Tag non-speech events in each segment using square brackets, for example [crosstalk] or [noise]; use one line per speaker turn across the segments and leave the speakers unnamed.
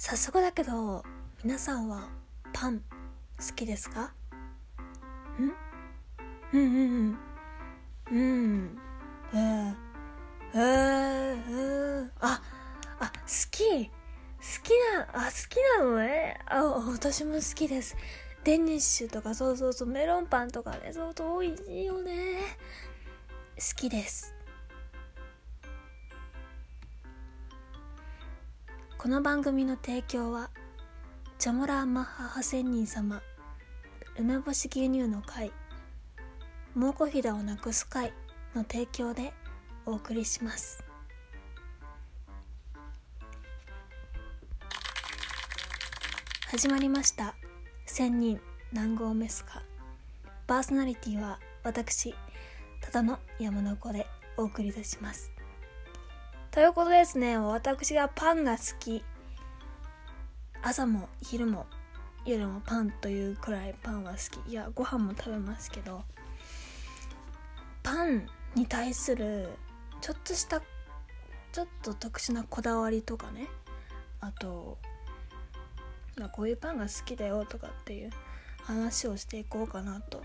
早速だけど皆さんはパン好きですか？ん？うんうんうん。うん。えー、えー、えー、ああ好き。好きなあ好きなのね。あ私も好きです。デニッシュとかそうそうそう。メロンパンとかねそうそう美味しいよね。好きです。この番組の提供はチョモラーマッハハ仙人様梅干し牛乳の会蒙古ひだをなくす会の提供でお送りします。始まりました。千人南郷メスカ。パーソナリティは私ただの山の子でお送りいたします。ということですね。私がパンが好き。朝も昼も夜もパンというくらいパンは好き。いやご飯も食べますけど。パンに対するちょっとしたちょっと特殊なこだわりとかね。あとこういうパンが好きだよとかっていう話をしていこうかなと。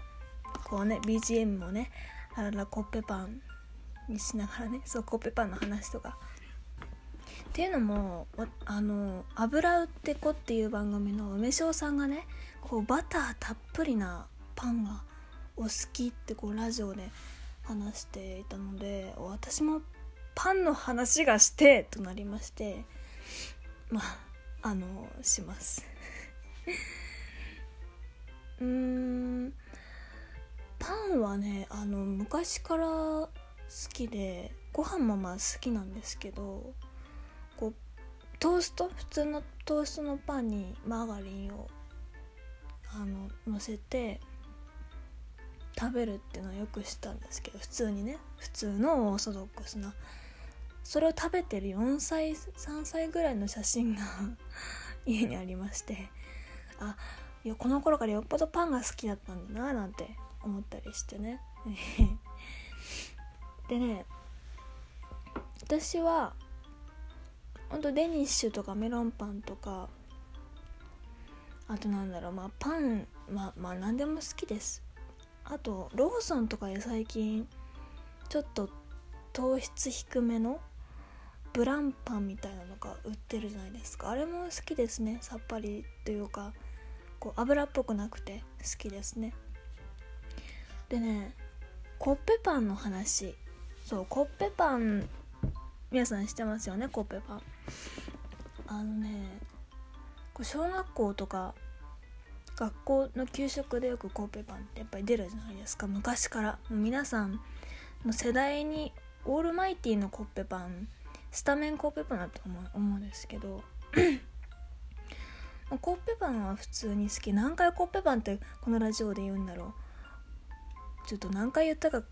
こうね BGM もねあららコッペパン。にしながらねそうコッペパンの話とか。っていうのもあの「油売ってこ」っていう番組の梅塩さんがねこうバターたっぷりなパンがお好きってこうラジオで話していたので私もパンの話がしてとなりましてまああのします。[laughs] うーん。パンはねあの昔からきでご飯もまあ好きなんですけどこうトースト？普通のトーストのパンにマーガリンをあの乗せて食べるっていうのはよく知ったんですけど普通にね。普通のオーソドックスな。それを食べてる4歳3歳ぐらいの写真が [laughs] 家にありましてあいやこの頃からよっぽどパンが好きだったんだななんて思ったりしてね。でね私はほんとデニッシュとかメロンパンとかあとなんだろうまあパンまあまあ何でも好きです。あとローソンとかで最近ちょっと糖質低めのブランパンみたいなのが売ってるじゃないですか。あれも好きですねさっぱりというかこう油っぽくなくて好きですね。でねコッペパンの話そうコッペパン皆さん知ってますよね？コッペパン。あのね小学校とか学校の給食でよくコッペパンってやっぱり出るじゃないですか。昔から。もう皆さんの世代にオールマイティのコッペパンスタメンコッペパンだと思う思うんですけど。[clears throat] コッペパンは普通に好き。何回コッペパンってこのラジオで言うんだろう。ちょっと何回言ったか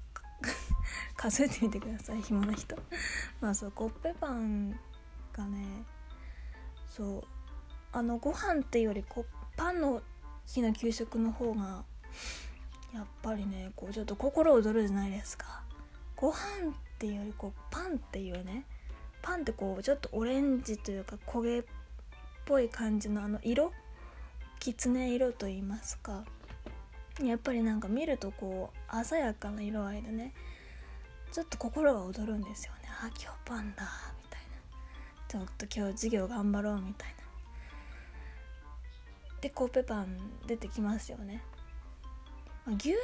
[laughs] 数えてみてください暇な人。まあそうコッペパンがねそうあのご飯っていうよりこパンの日の給食の方がやっぱりねこうちょっと心躍るじゃないですか。ご飯っていうよりこうパンっていうねパンってこうちょっとオレンジというか焦げっぽい感じのあの色？きつね色と言いますか。やっぱりなんか見るとこう鮮やかな色合いでねちょっと心が躍るんですよね。あ今日パンだ。みたいな。ちょっと今日授業頑張ろうみたいな。でコッペパン出てきますよね、まあ、牛乳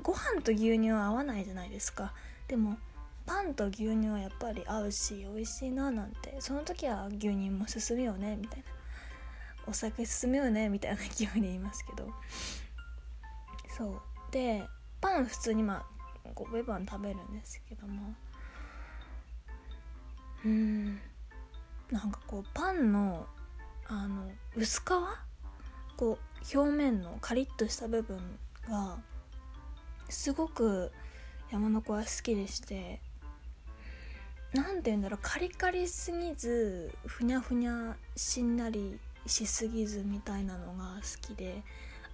ご飯と牛乳は合わないじゃないですか。でもパンと牛乳はやっぱり合うし美味しいななんて。その時は牛乳も進むよね。みたいな。お酒進むよね。みたいな勢いで言いますけど。そう。でパン普通にまあコッペパン食べるんですけども。うん。なんかこうパンのあの薄皮こう表面のカリッとした部分がすごく山の子は好きでして。何て言うんだろうカリカリすぎずふにゃふにゃしんなりしすぎずみたいなのが好きで。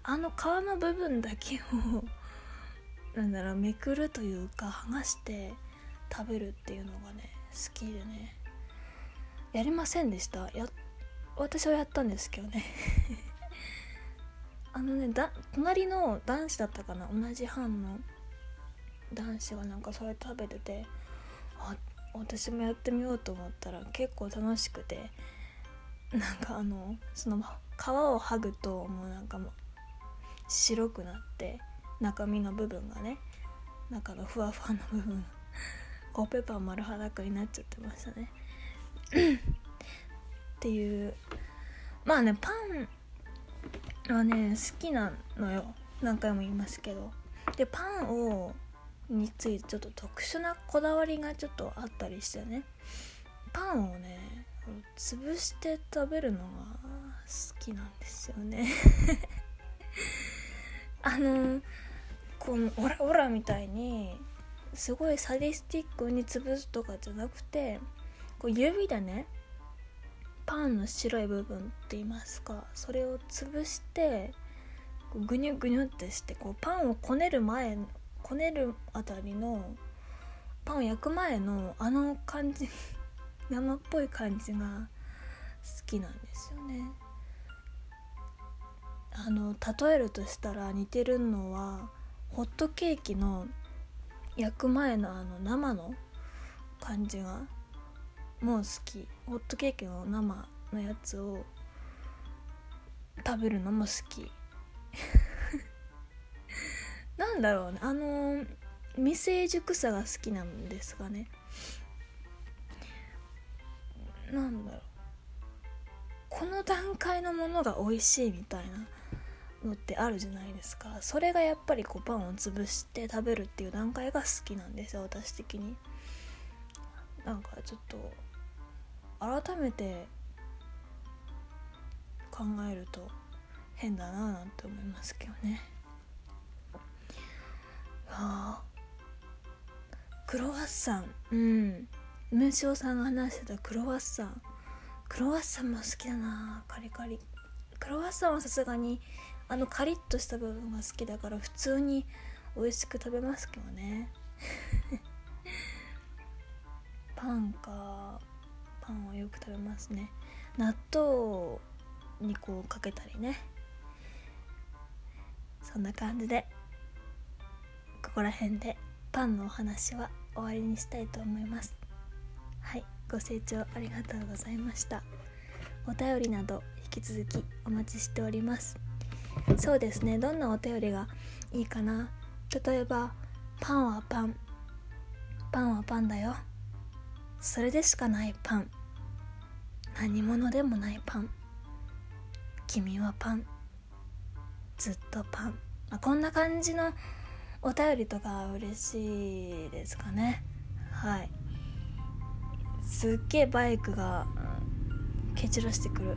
あの皮の部分だけをなんだろうめくるというか剥がして食べるっていうのがね好きでね。やりませんでした。や私はやったんですけどね。[laughs] あのねだ隣の男子だったかな？同じ班の男子がなんかそれ食べててあ私もやってみようと思ったら結構楽しくてなんかあのその皮を剥ぐともうなんかもう白くなって中身の部分がね中のふわふわの部分コッペーパン丸裸になっちゃってましたね。[coughs] っていう。まあねパンはね好きなのよ。何回も言いますけど。でパンをについてちょっと特殊なこだわりがちょっとあったりしてね。パンをね潰して食べるのが好きなんですよね。[laughs] あのこのオラオラみたいにすごいサディスティックに潰すとかじゃなくてこう指でねパンの白い部分って言いますかそれを潰してこうグニュグニュってしてこうパンをこねる前こねるあたりのパンを焼く前のあの感じ [laughs] 生っぽい感じが好きなんですよね。あの例えるとしたら似てるのはホットケーキの焼く前のあの生の感じがもう好きホットケーキの生のやつを食べるのも好き [laughs] なんだろうねあの未成熟さが好きなんですがね。なんだろう。この段階のものが美味しいみたいな。のってあるじゃないですか。それがやっぱりこうパンを潰して食べるっていう段階が好きなんですよ私的に。なんかちょっと改めて考えると変だなぁなんて思いますけどね。あクロワッサン。うん。梅塩さんが話してたクロワッサン。クロワッサンも好きだなカリカリ。クロワッサンはさすがにあのカリッとした部分が好きだから普通に美味しく食べますけどね。パンか。パンはよく食べますね。納豆にこうかけたりね。そんな感じでここら辺でパンのお話は終わりにしたいと思います。はい。ご清聴ありがとうございました。お便りなどき続きお待ちしております。そうですね。どんなお便りがいいかな？例えばパンはパン。パンはパンだよ。それでしかないパン。何者でもないパン。君はパン。ずっとパン、まあ、こんな感じのお便りとか嬉しいですかね。はい。すっげえバイクが蹴散らしてくる。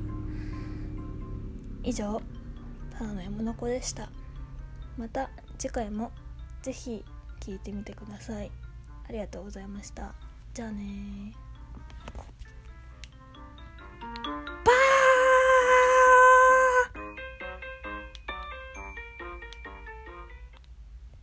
以上ただの山の子でした。また次回も是非聴いてみてください。ありがとうございました。じゃあね